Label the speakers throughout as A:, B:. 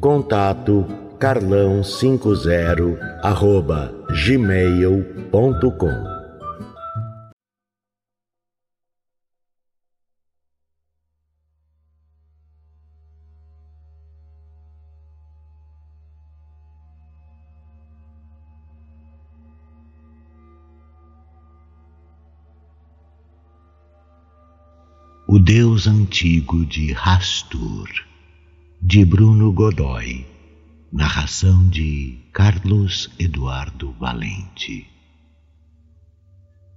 A: Contato carlão50 arroba gmail.com O Deus Antigo de Rastur, de Bruno Godoy, narração de Carlos Eduardo Valente.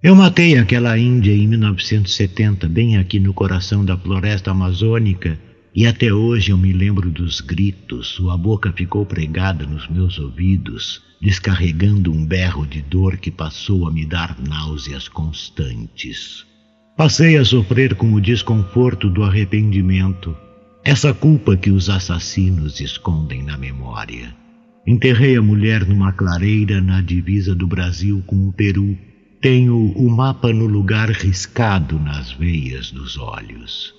A: Eu matei aquela Índia em 1970, bem aqui no coração da floresta amazônica, e até hoje eu me lembro dos gritos, sua boca ficou pregada nos meus ouvidos, descarregando um berro de dor que passou a me dar náuseas constantes. Passei a sofrer com o desconforto do arrependimento, essa culpa que os assassinos escondem na memória. Enterrei a mulher numa clareira na divisa do Brasil com o Peru. Tenho o mapa no lugar riscado nas veias dos olhos.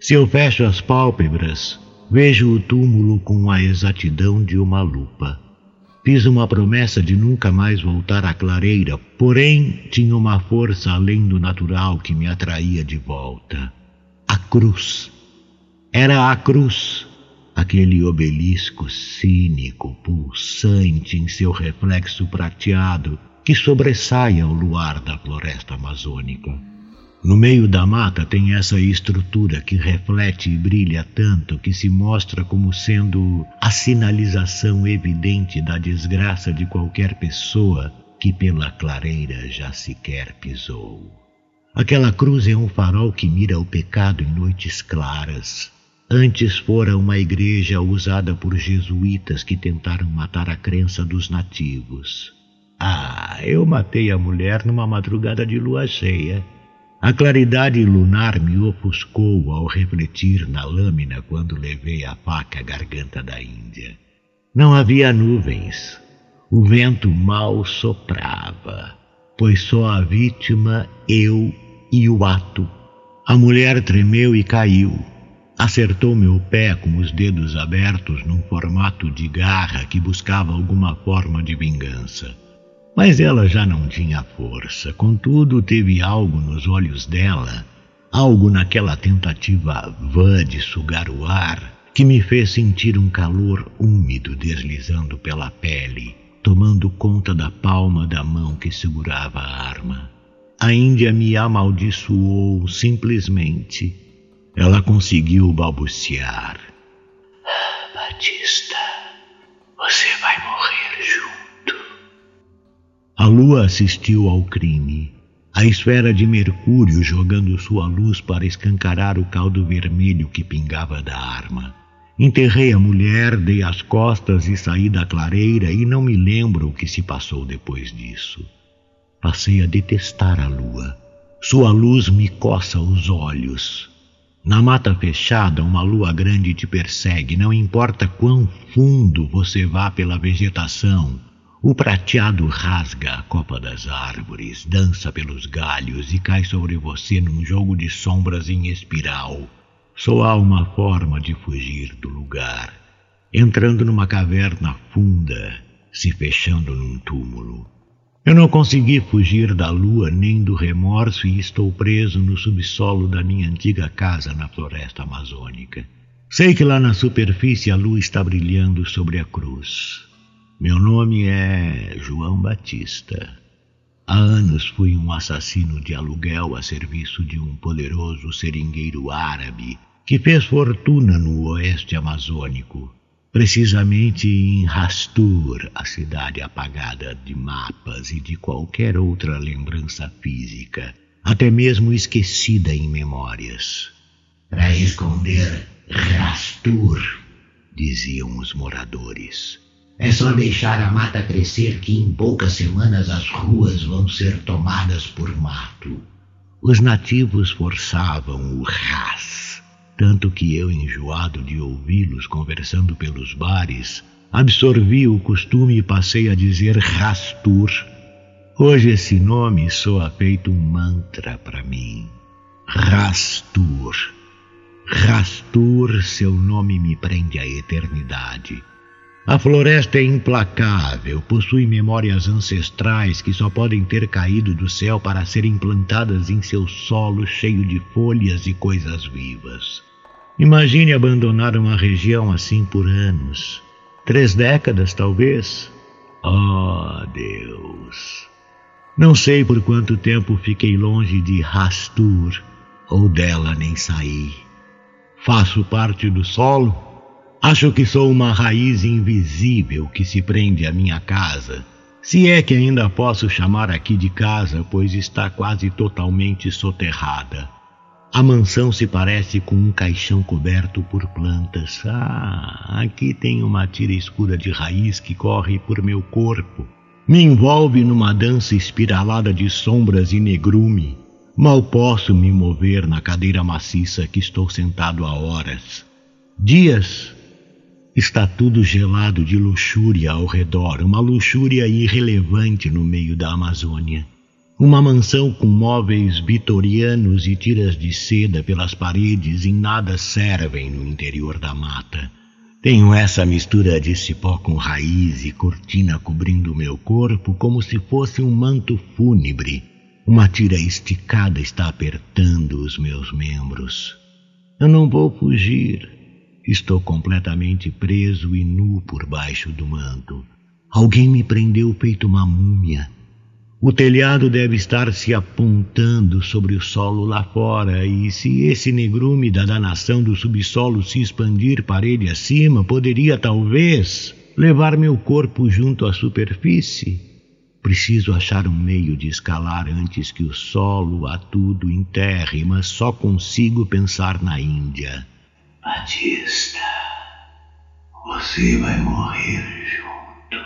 A: Se eu fecho as pálpebras, vejo o túmulo com a exatidão de uma lupa. Fiz uma promessa de nunca mais voltar à clareira, porém tinha uma força além do natural que me atraía de volta. A cruz. Era a cruz, aquele obelisco cínico, pulsante em seu reflexo prateado que sobressai ao luar da floresta amazônica. No meio da mata tem essa estrutura que reflete e brilha tanto que se mostra como sendo a sinalização evidente da desgraça de qualquer pessoa que pela clareira já sequer pisou. Aquela cruz é um farol que mira o pecado em noites claras. Antes fora uma igreja usada por jesuítas que tentaram matar a crença dos nativos. Ah, eu matei a mulher numa madrugada de lua cheia. A claridade lunar me ofuscou ao refletir na lâmina quando levei a faca à garganta da Índia. Não havia nuvens. O vento mal soprava, pois só a vítima, eu e o ato. A mulher tremeu e caiu. Acertou meu pé com os dedos abertos num formato de garra que buscava alguma forma de vingança. Mas ela já não tinha força, contudo, teve algo nos olhos dela, algo naquela tentativa vã de sugar o ar, que me fez sentir um calor úmido deslizando pela pele, tomando conta da palma da mão que segurava a arma. A Índia me amaldiçoou simplesmente. Ela conseguiu balbuciar. Batista, você vai morrer junto. A lua assistiu ao crime. A esfera de Mercúrio jogando sua luz para escancarar o caldo vermelho que pingava da arma. Enterrei a mulher, dei as costas e saí da clareira e não me lembro o que se passou depois disso. Passei a detestar a lua. Sua luz me coça os olhos. Na mata fechada, uma lua grande te persegue, não importa quão fundo você vá pela vegetação, o prateado rasga a copa das árvores, dança pelos galhos e cai sobre você num jogo de sombras em espiral. Só há uma forma de fugir do lugar, entrando numa caverna funda, se fechando num túmulo. Eu não consegui fugir da lua nem do remorso e estou preso no subsolo da minha antiga casa na floresta amazônica. Sei que lá na superfície a lua está brilhando sobre a cruz. Meu nome é João Batista. Há anos fui um assassino de aluguel a serviço de um poderoso seringueiro árabe que fez fortuna no oeste amazônico, precisamente em Rastur, a cidade apagada de mapas e de qualquer outra lembrança física, até mesmo esquecida em memórias. Para esconder Rastur, diziam os moradores. É só deixar a mata crescer que em poucas semanas as ruas vão ser tomadas por mato. Os nativos forçavam o ras, tanto que eu, enjoado de ouvi-los conversando pelos bares, absorvi o costume e passei a dizer Rastur. Hoje esse nome soa feito um mantra para mim. Rastur. Rastur, seu nome me prende à eternidade. A floresta é implacável, possui memórias ancestrais que só podem ter caído do céu para serem plantadas em seu solo cheio de folhas e coisas vivas. Imagine abandonar uma região assim por anos. Três décadas, talvez. Oh, Deus! Não sei por quanto tempo fiquei longe de Rastur, ou dela nem saí. Faço parte do solo Acho que sou uma raiz invisível que se prende à minha casa. Se é que ainda posso chamar aqui de casa, pois está quase totalmente soterrada. A mansão se parece com um caixão coberto por plantas. Ah, aqui tem uma tira escura de raiz que corre por meu corpo. Me envolve numa dança espiralada de sombras e negrume. Mal posso me mover na cadeira maciça que estou sentado há horas. Dias Está tudo gelado de luxúria ao redor, uma luxúria irrelevante no meio da Amazônia. Uma mansão com móveis vitorianos e tiras de seda pelas paredes em nada servem no interior da mata. Tenho essa mistura de cipó com raiz e cortina cobrindo meu corpo como se fosse um manto fúnebre. Uma tira esticada está apertando os meus membros. Eu não vou fugir. Estou completamente preso e nu por baixo do manto. Alguém me prendeu feito uma múmia. O telhado deve estar se apontando sobre o solo lá fora, e se esse negrume da danação do subsolo se expandir parede acima, poderia talvez levar meu corpo junto à superfície. Preciso achar um meio de escalar antes que o solo a tudo enterre, mas só consigo pensar na Índia.
B: Batista, você vai morrer junto.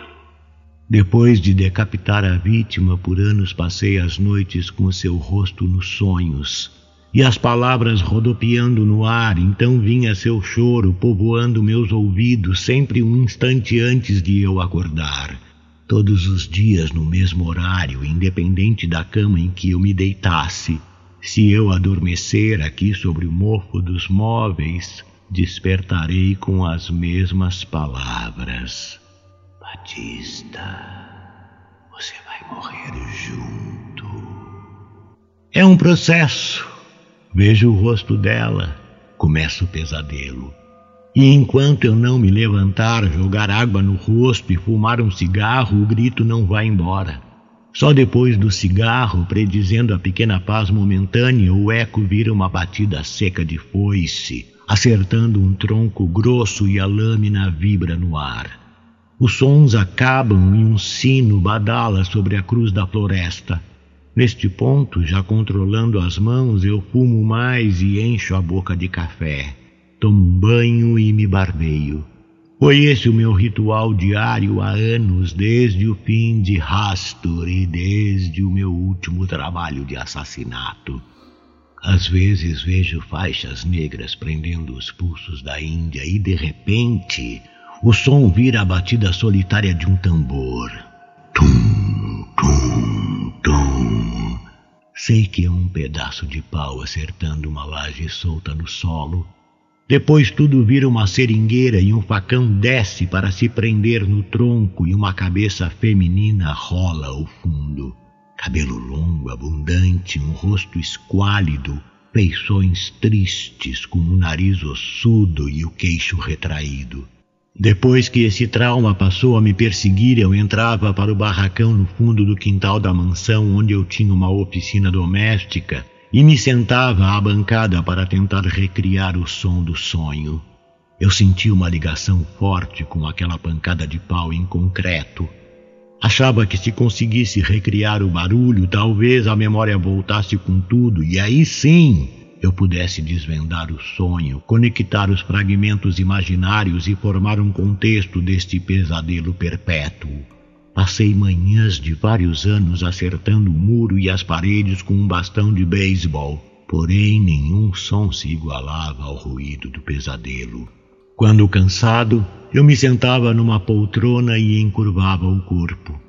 A: Depois de decapitar a vítima por anos, passei as noites com seu rosto nos sonhos e as palavras rodopiando no ar. Então vinha seu choro povoando meus ouvidos, sempre um instante antes de eu acordar. Todos os dias, no mesmo horário, independente da cama em que eu me deitasse. Se eu adormecer aqui sobre o mofo dos móveis, despertarei com as mesmas palavras.
B: Batista, você vai morrer junto.
A: É um processo. Vejo o rosto dela, começa o pesadelo. E enquanto eu não me levantar, jogar água no rosto e fumar um cigarro, o grito não vai embora. Só depois do cigarro, predizendo a pequena paz momentânea, o eco vira uma batida seca de foice, acertando um tronco grosso e a lâmina vibra no ar. Os sons acabam e um sino badala sobre a cruz da floresta. Neste ponto, já controlando as mãos, eu fumo mais e encho a boca de café. Tomo um banho e me barbeio. Foi esse o meu ritual diário há anos, desde o fim de Rastur e desde o meu último trabalho de assassinato. Às vezes vejo faixas negras prendendo os pulsos da Índia e, de repente, o som vira a batida solitária de um tambor. Tum, tum, tum. Sei que é um pedaço de pau acertando uma laje solta no solo. Depois tudo vira uma seringueira e um facão desce para se prender no tronco e uma cabeça feminina rola ao fundo. Cabelo longo, abundante, um rosto esquálido, feições tristes, com o nariz ossudo e o queixo retraído. Depois que esse trauma passou a me perseguir, eu entrava para o barracão no fundo do quintal da mansão, onde eu tinha uma oficina doméstica, e me sentava à bancada para tentar recriar o som do sonho. Eu senti uma ligação forte com aquela pancada de pau em concreto. Achava que se conseguisse recriar o barulho, talvez a memória voltasse com tudo, e aí sim eu pudesse desvendar o sonho, conectar os fragmentos imaginários e formar um contexto deste pesadelo perpétuo. Passei manhãs de vários anos acertando o muro e as paredes com um bastão de beisebol, porém nenhum som se igualava ao ruído do pesadelo. Quando cansado, eu me sentava numa poltrona e encurvava o corpo.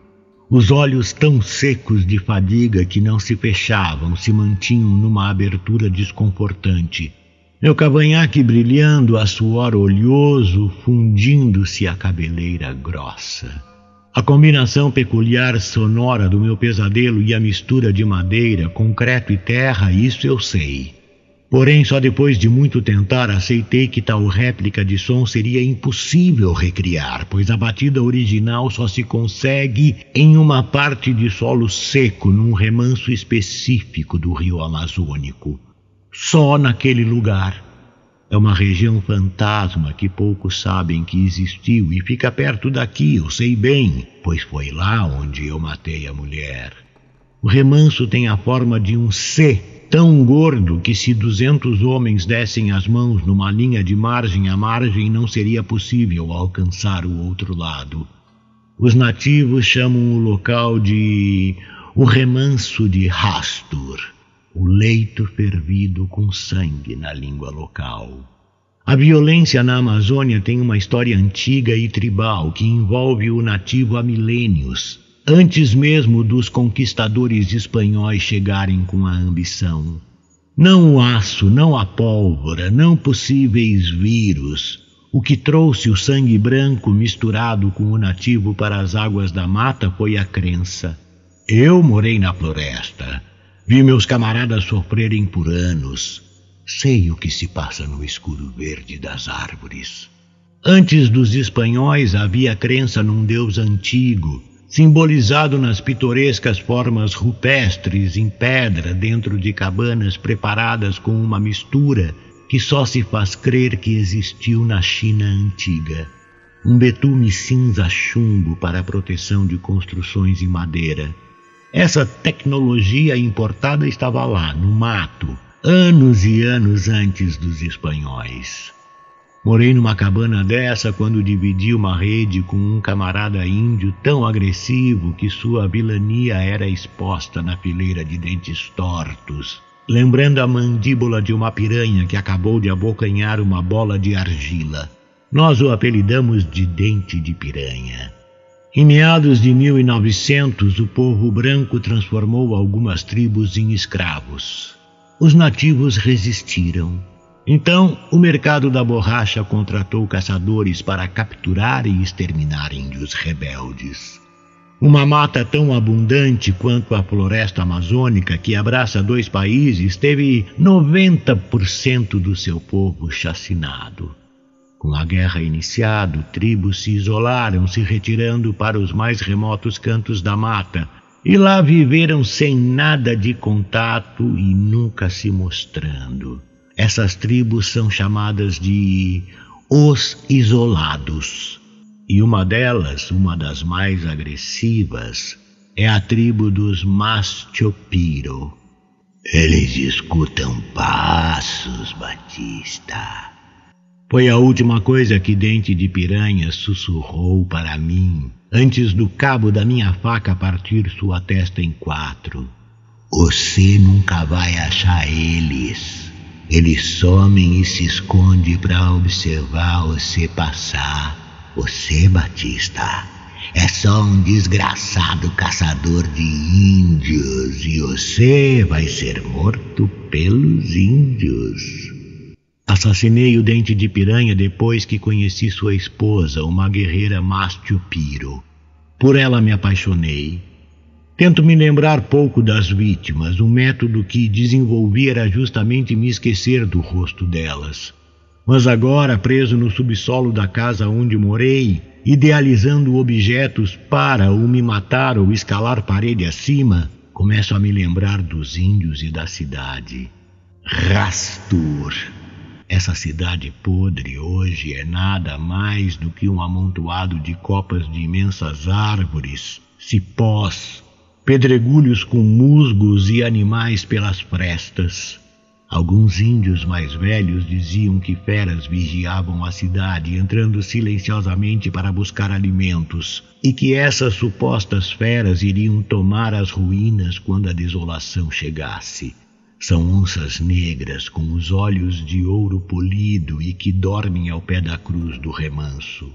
A: Os olhos tão secos de fadiga que não se fechavam se mantinham numa abertura desconfortante. Meu cavanhaque brilhando a suor oleoso, fundindo-se a cabeleira grossa. A combinação peculiar sonora do meu pesadelo e a mistura de madeira, concreto e terra, isso eu sei. Porém, só depois de muito tentar, aceitei que tal réplica de som seria impossível recriar, pois a batida original só se consegue em uma parte de solo seco, num remanso específico do rio Amazônico. Só naquele lugar. É uma região fantasma que poucos sabem que existiu e fica perto daqui, eu sei bem, pois foi lá onde eu matei a mulher. O remanso tem a forma de um C tão gordo que se duzentos homens dessem as mãos numa linha de margem a margem não seria possível alcançar o outro lado. Os nativos chamam o local de o remanso de Rastur, o leito fervido com sangue na língua local. A violência na Amazônia tem uma história antiga e tribal que envolve o nativo há milênios antes mesmo dos conquistadores espanhóis chegarem com a ambição. Não o aço, não a pólvora, não possíveis vírus, o que trouxe o sangue branco misturado com o nativo para as águas da mata foi a crença. Eu morei na floresta, vi meus camaradas sofrerem por anos, sei o que se passa no escuro verde das árvores. Antes dos espanhóis havia crença num Deus antigo simbolizado nas pitorescas formas rupestres em pedra dentro de cabanas preparadas com uma mistura que só se faz crer que existiu na China antiga. Um betume cinza chumbo para a proteção de construções em madeira. Essa tecnologia importada estava lá, no mato, anos e anos antes dos espanhóis. Morei numa cabana dessa quando dividi uma rede com um camarada índio tão agressivo que sua vilania era exposta na fileira de dentes tortos, lembrando a mandíbula de uma piranha que acabou de abocanhar uma bola de argila. Nós o apelidamos de dente de piranha. Em meados de 1900, o povo branco transformou algumas tribos em escravos. Os nativos resistiram então, o mercado da borracha contratou caçadores para capturar e exterminar índios rebeldes. Uma mata tão abundante quanto a floresta amazônica, que abraça dois países, teve 90% do seu povo chacinado. Com a guerra iniciada, tribos se isolaram, se retirando para os mais remotos cantos da mata, e lá viveram sem nada de contato e nunca se mostrando. Essas tribos são chamadas de os isolados. E uma delas, uma das mais agressivas, é a tribo dos Mastiopiro.
B: Eles escutam passos, Batista.
A: Foi a última coisa que Dente de Piranha sussurrou para mim antes do cabo da minha faca partir sua testa em quatro.
B: Você nunca vai achar eles. Eles somem e se esconde para observar você passar. Você, Batista, é só um desgraçado caçador de índios e você vai ser morto pelos índios.
A: Assassinei o dente de piranha depois que conheci sua esposa, uma guerreira Mastio Piro. Por ela me apaixonei Tento me lembrar pouco das vítimas. O método que desenvolvi era justamente me esquecer do rosto delas. Mas agora, preso no subsolo da casa onde morei, idealizando objetos para ou me matar ou escalar parede acima, começo a me lembrar dos índios e da cidade. Rastur. Essa cidade podre hoje é nada mais do que um amontoado de copas de imensas árvores, cipós, pedregulhos com musgos e animais pelas frestas. Alguns índios mais velhos diziam que feras vigiavam a cidade, entrando silenciosamente para buscar alimentos, e que essas supostas feras iriam tomar as ruínas quando a desolação chegasse. São onças negras com os olhos de ouro polido e que dormem ao pé da cruz do remanso.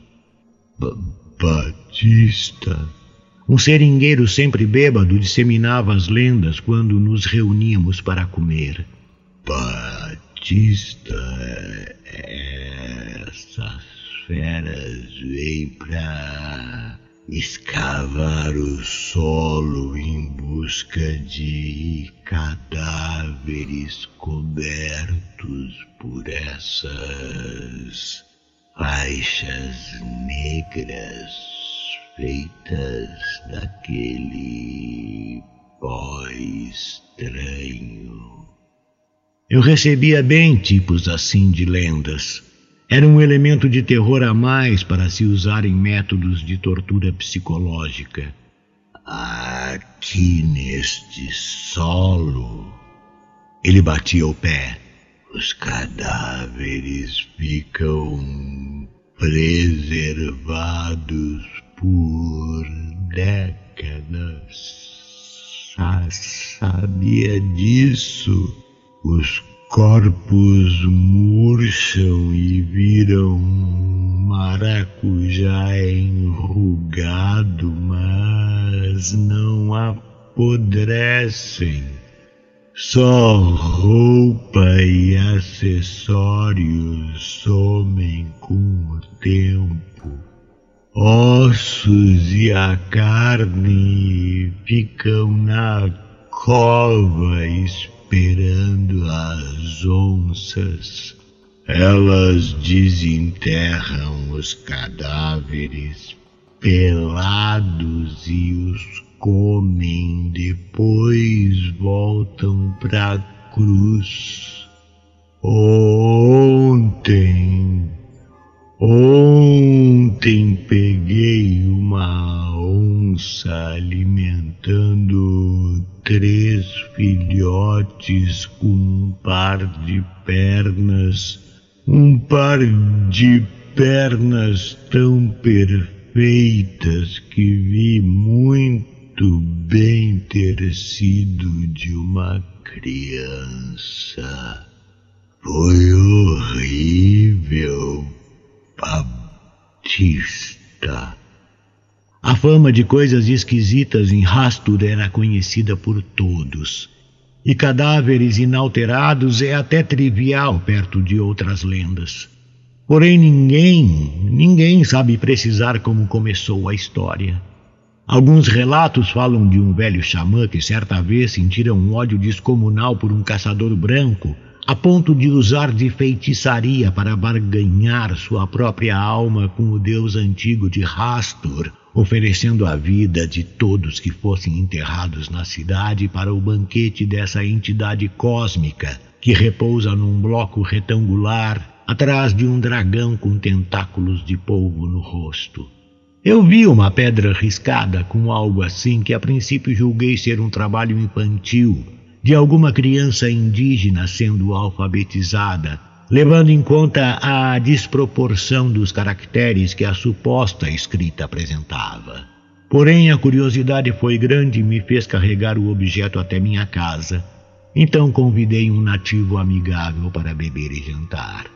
B: B Batista.
A: Um seringueiro sempre bêbado disseminava as lendas quando nos reuníamos para comer.
B: Batista, essas feras vêm para escavar o solo em busca de cadáveres cobertos por essas faixas negras feitas daquele pó estranho.
A: Eu recebia bem tipos assim de lendas. Era um elemento de terror a mais para se usar em métodos de tortura psicológica.
B: Aqui neste solo, ele batia o pé. Os cadáveres ficam preservados por décadas. Sabia disso? Os corpos murcham e viram maracujá enrugado, mas não apodrecem. Só roupa e acessórios somem com o tempo. Ossos e a carne ficam na cova esperando as onças. Elas desenterram os cadáveres pelados e os comem, depois voltam para cruz. Ontem, ontem peguei uma onça alimentando três filhotes com um par de pernas, um par de pernas tão perfeitas que vi muito bem ter sido de uma criança. Foi horrível, Baptista.
A: A fama de coisas esquisitas em Rastur era conhecida por todos. E cadáveres inalterados é até trivial perto de outras lendas. Porém, ninguém, ninguém sabe precisar como começou a história. Alguns relatos falam de um velho xamã que certa vez sentira um ódio descomunal por um caçador branco, a ponto de usar de feitiçaria para barganhar sua própria alma com o deus antigo de Rastur, oferecendo a vida de todos que fossem enterrados na cidade para o banquete dessa entidade cósmica que repousa num bloco retangular atrás de um dragão com tentáculos de polvo no rosto. Eu vi uma pedra riscada com algo assim que a princípio julguei ser um trabalho infantil de alguma criança indígena sendo alfabetizada levando em conta a desproporção dos caracteres que a suposta escrita apresentava. Porém, a curiosidade foi grande e me fez carregar o objeto até minha casa. Então convidei um nativo amigável para beber e jantar.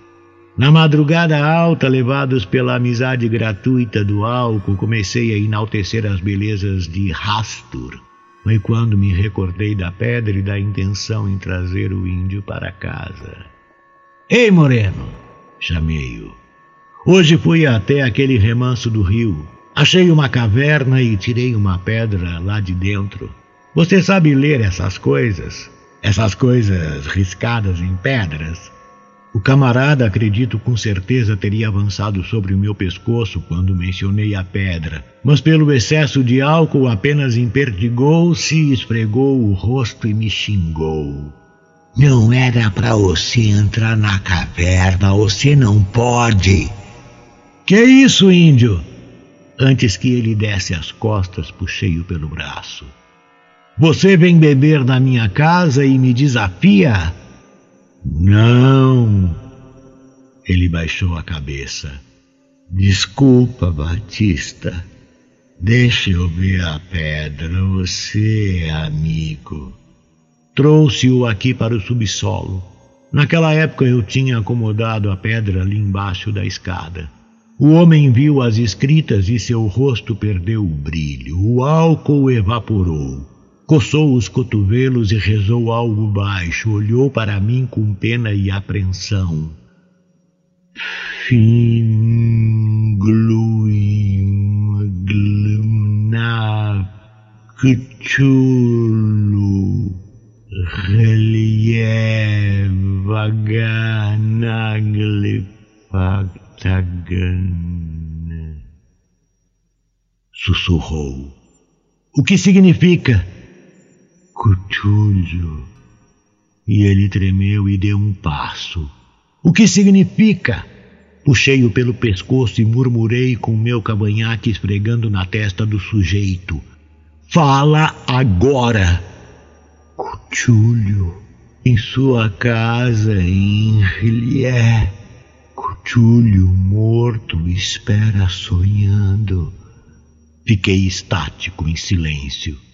A: Na madrugada alta, levados pela amizade gratuita do álcool, comecei a enaltecer as belezas de Rastur. Foi quando me recordei da pedra e da intenção em trazer o índio para casa. Ei, Moreno! Chamei-o. Hoje fui até aquele remanso do rio. Achei uma caverna e tirei uma pedra lá de dentro. Você sabe ler essas coisas? Essas coisas riscadas em pedras? O camarada, acredito com certeza, teria avançado sobre o meu pescoço quando mencionei a pedra, mas pelo excesso de álcool apenas imperdigou-se, esfregou o rosto e me xingou.
B: Não era para você entrar na caverna, você não pode.
A: Que isso, índio? Antes que ele desse as costas, puxei-o pelo braço. Você vem beber na minha casa e me desafia?
B: Não. Ele baixou a cabeça. Desculpa, Batista. Deixa eu ver a pedra. Você é amigo.
A: Trouxe-o aqui para o subsolo. Naquela época eu tinha acomodado a pedra ali embaixo da escada. O homem viu as escritas e seu rosto perdeu o brilho. O álcool evaporou. Coçou os cotovelos e rezou algo baixo. Olhou para mim com pena e apreensão.
B: Finglumnakchulu Relievaganaglifactagan.
A: Sussurrou. O que significa?
B: Cutulho.
A: E ele tremeu e deu um passo. O que significa? Puxei-o pelo pescoço e murmurei com meu cavanhaque esfregando na testa do sujeito. Fala agora!
B: Cutulho, em sua casa em Rillier. Cutulho morto espera sonhando.
A: Fiquei estático em silêncio.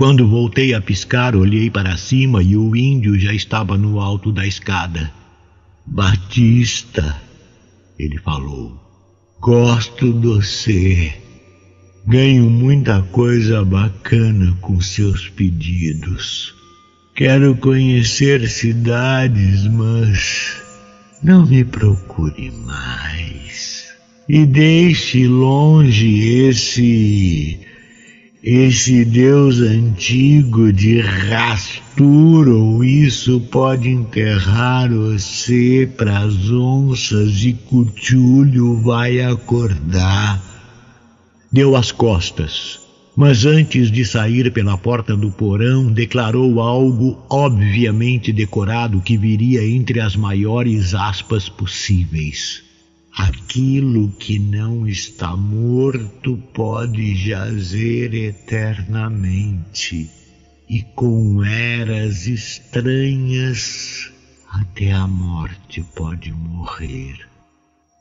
A: Quando voltei a piscar, olhei para cima e o índio já estava no alto da escada.
B: Batista, ele falou, gosto de você. Ganho muita coisa bacana com seus pedidos. Quero conhecer cidades, mas não me procure mais. E deixe longe esse esse Deus antigo de rasturo, isso pode enterrar você pras onças e Cutulho vai acordar.
A: Deu as costas, mas antes de sair pela porta do porão, declarou algo obviamente decorado que viria entre as maiores aspas possíveis. Aquilo que não está morto pode jazer eternamente e com eras estranhas até a morte pode morrer.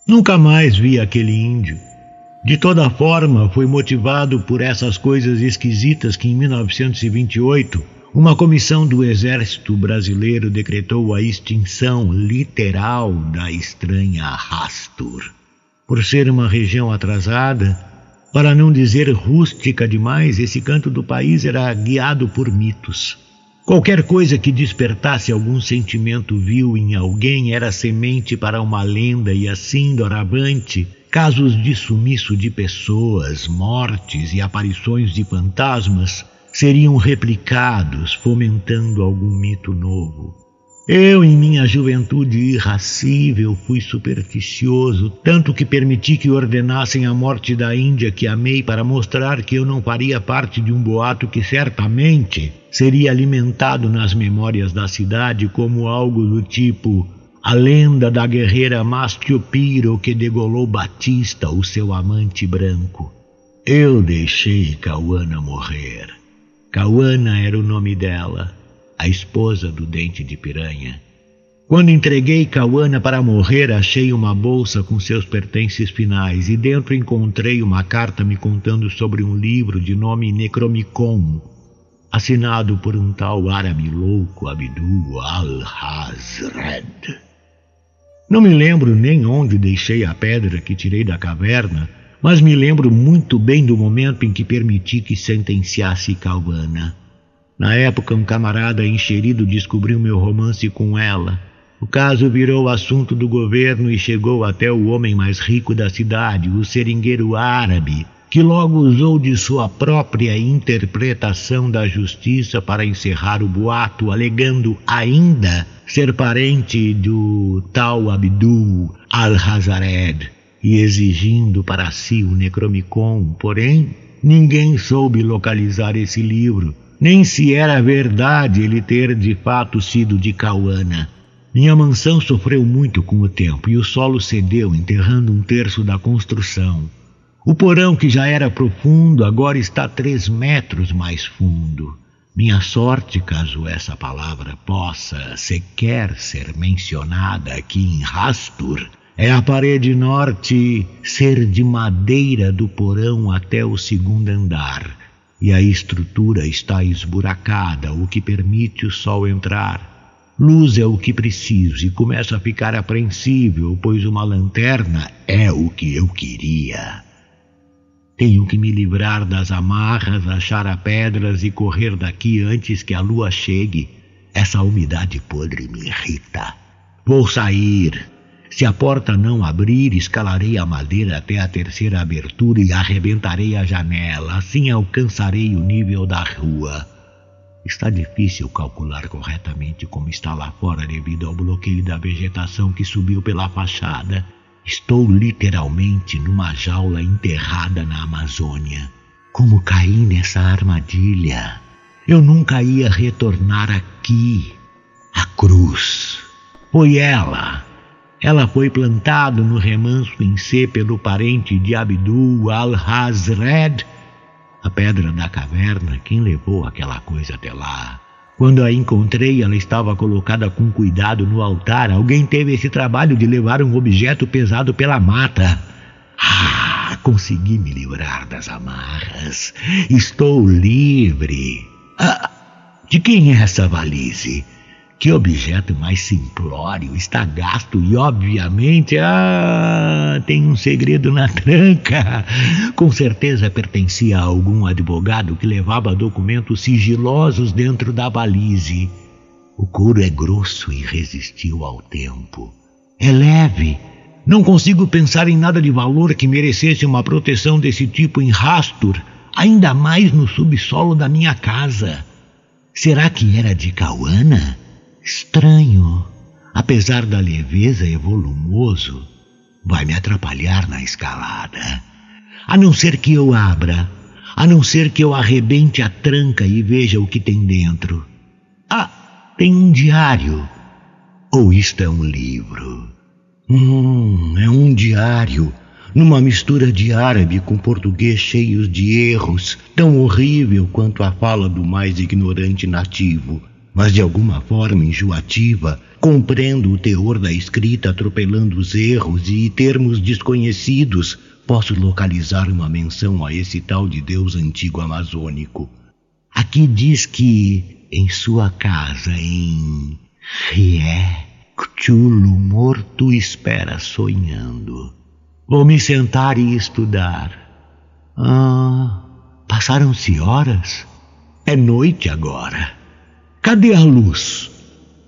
A: Nunca mais vi aquele índio. De toda forma, foi motivado por essas coisas esquisitas que em 1928 uma comissão do Exército Brasileiro decretou a extinção literal da estranha Rastur. Por ser uma região atrasada, para não dizer rústica demais, esse canto do país era guiado por mitos. Qualquer coisa que despertasse algum sentimento vil em alguém era semente para uma lenda, e assim, doravante, casos de sumiço de pessoas, mortes e aparições de fantasmas seriam replicados, fomentando algum mito novo. Eu, em minha juventude irracível, fui supersticioso, tanto que permiti que ordenassem a morte da Índia que amei para mostrar que eu não faria parte de um boato que certamente seria alimentado nas memórias da cidade como algo do tipo a lenda da guerreira Mastiopiro que degolou Batista, o seu amante branco. Eu deixei Cauana morrer. Cauana era o nome dela, a esposa do dente de piranha. Quando entreguei Cauana para morrer, achei uma bolsa com seus pertences finais e dentro encontrei uma carta me contando sobre um livro de nome Necromicon, assinado por um tal árabe louco Abdul al-Hazred. Não me lembro nem onde deixei a pedra que tirei da caverna, mas me lembro muito bem do momento em que permiti que sentenciasse Calvana. Na época, um camarada encherido descobriu meu romance com ela. O caso virou assunto do governo e chegou até o homem mais rico da cidade, o seringueiro árabe, que logo usou de sua própria interpretação da justiça para encerrar o boato, alegando ainda ser parente do tal Abdul al-Hazared e exigindo para si o Necromicon, porém ninguém soube localizar esse livro, nem se era verdade ele ter de fato sido de Cauana. Minha mansão sofreu muito com o tempo e o solo cedeu, enterrando um terço da construção. O porão, que já era profundo, agora está três metros mais fundo. Minha sorte, caso essa palavra possa sequer ser mencionada aqui em Rastur, é a parede norte ser de madeira do porão até o segundo andar, e a estrutura está esburacada, o que permite o sol entrar. Luz é o que preciso e começo a ficar apreensível, pois uma lanterna é o que eu queria. Tenho que me livrar das amarras, achar a pedras e correr daqui antes que a lua chegue. Essa umidade podre me irrita. Vou sair. Se a porta não abrir, escalarei a madeira até a terceira abertura e arrebentarei a janela. Assim alcançarei o nível da rua. Está difícil calcular corretamente como está lá fora devido ao bloqueio da vegetação que subiu pela fachada. Estou literalmente numa jaula enterrada na Amazônia. Como caí nessa armadilha? Eu nunca ia retornar aqui. A cruz. Foi ela. Ela foi plantada no remanso em C pelo parente de Abdul al-Hazred, a pedra da caverna, quem levou aquela coisa até lá. Quando a encontrei, ela estava colocada com cuidado no altar. Alguém teve esse trabalho de levar um objeto pesado pela mata. Ah, consegui me livrar das amarras. Estou livre. Ah, de quem é essa valise? Que objeto mais simplório, está gasto e, obviamente, ah, tem um segredo na tranca. Com certeza pertencia a algum advogado que levava documentos sigilosos dentro da valise. O couro é grosso e resistiu ao tempo. É leve. Não consigo pensar em nada de valor que merecesse uma proteção desse tipo em Rastur, ainda mais no subsolo da minha casa. Será que era de Cauana? Estranho, apesar da leveza e volumoso, vai me atrapalhar na escalada. A não ser que eu abra, a não ser que eu arrebente a tranca e veja o que tem dentro. Ah, tem um diário. Ou isto é um livro? Hum, é um diário, numa mistura de árabe com português cheios de erros, tão horrível quanto a fala do mais ignorante nativo mas de alguma forma enjoativa, compreendo o teor da escrita atropelando os erros e termos desconhecidos, posso localizar uma menção a esse tal de Deus antigo amazônico. Aqui diz que em sua casa em Rié, Cthulhu morto espera sonhando. Vou me sentar e estudar. Ah, passaram-se horas? É noite agora. Cadê a luz?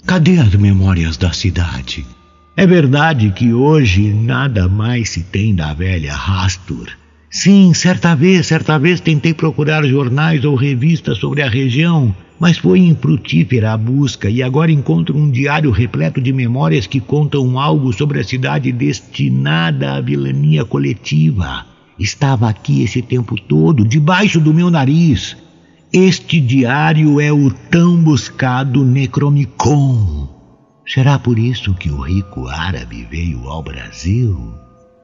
A: Cadê as memórias da cidade? É verdade que hoje nada mais se tem da velha Rastur. Sim, certa vez, certa vez tentei procurar jornais ou revistas sobre a região, mas foi infrutífera a busca e agora encontro um diário repleto de memórias que contam algo sobre a cidade destinada à vilania coletiva. Estava aqui esse tempo todo, debaixo do meu nariz. Este diário é o tão buscado Necromicon. Será por isso que o rico árabe veio ao Brasil?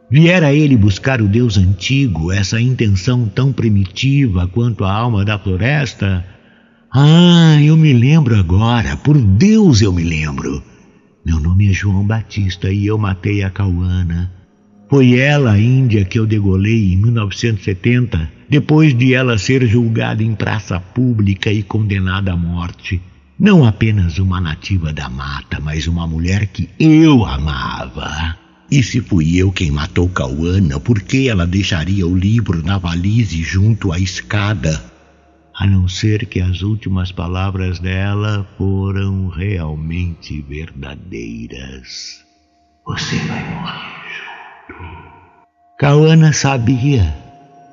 A: Viera ele buscar o Deus antigo, essa intenção tão primitiva quanto a alma da floresta? Ah, eu me lembro agora, por Deus eu me lembro. Meu nome é João Batista e eu matei a Cauana. Foi ela, a Índia, que eu degolei em 1970, depois de ela ser julgada em praça pública e condenada à morte. Não apenas uma nativa da mata, mas uma mulher que eu amava. E se fui eu quem matou Cauana, por que ela deixaria o livro na valise junto à escada? A não ser que as últimas palavras dela foram realmente verdadeiras. Você vai morrer. Cauana sabia.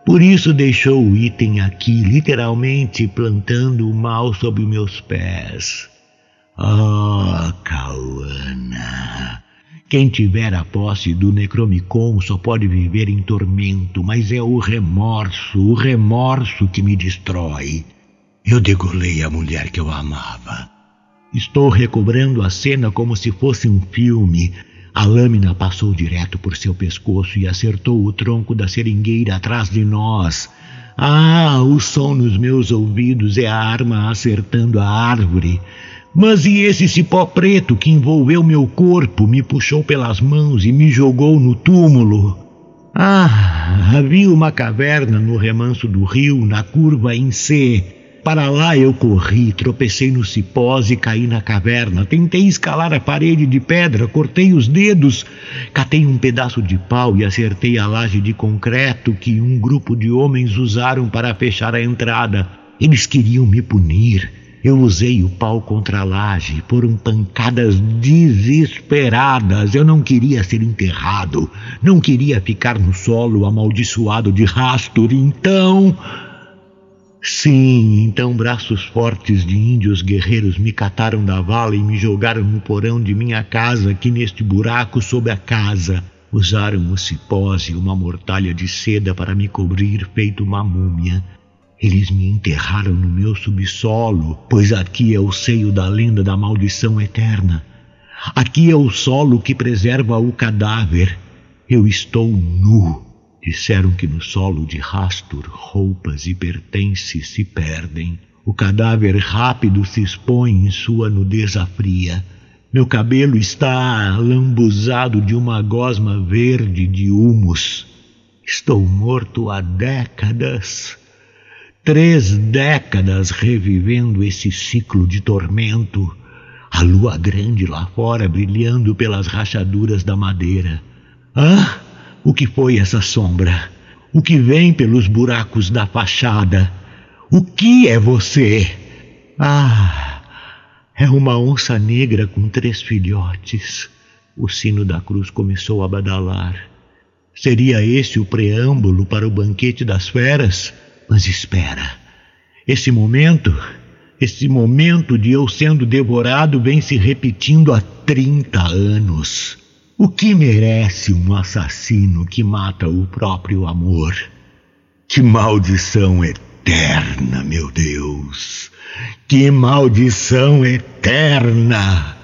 A: Por isso deixou o item aqui, literalmente plantando o mal sob meus pés. Oh, Quem tiver a posse do Necromicon só pode viver em tormento, mas é o remorso, o remorso que me destrói. Eu degolei a mulher que eu amava. Estou recobrando a cena como se fosse um filme. A lâmina passou direto por seu pescoço e acertou o tronco da seringueira atrás de nós. Ah, o som nos meus ouvidos é a arma acertando a árvore. Mas e esse cipó preto que envolveu meu corpo, me puxou pelas mãos e me jogou no túmulo? Ah, havia uma caverna no remanso do rio, na curva em C. Para lá eu corri, tropecei no cipós e caí na caverna. Tentei escalar a parede de pedra, cortei os dedos, catei um pedaço de pau e acertei a laje de concreto que um grupo de homens usaram para fechar a entrada. Eles queriam me punir. Eu usei o pau contra a laje, foram pancadas desesperadas. Eu não queria ser enterrado, não queria ficar no solo amaldiçoado de Rastur. Então. Sim, então braços fortes de índios guerreiros me cataram da vala e me jogaram no porão de minha casa, aqui neste buraco sob a casa. Usaram o cipós e uma mortalha de seda para me cobrir, feito uma múmia. Eles me enterraram no meu subsolo, pois aqui é o seio da lenda da maldição eterna. Aqui é o solo que preserva o cadáver. Eu estou nu. Disseram que no solo de Rastur roupas e pertences se perdem. O cadáver rápido se expõe em sua nudez fria. Meu cabelo está lambuzado de uma gosma verde de humus. Estou morto há décadas. Três décadas revivendo esse ciclo de tormento, a lua grande lá fora brilhando pelas rachaduras da madeira. Ah, o que foi essa sombra? O que vem pelos buracos da fachada? O que é você? Ah, é uma onça negra com três filhotes. O sino da cruz começou a badalar. Seria esse o preâmbulo para o banquete das feras? Mas espera, esse momento, esse momento de eu sendo devorado vem se repetindo há 30 anos. O que merece um assassino que mata o próprio amor? Que maldição eterna, meu Deus! Que maldição eterna!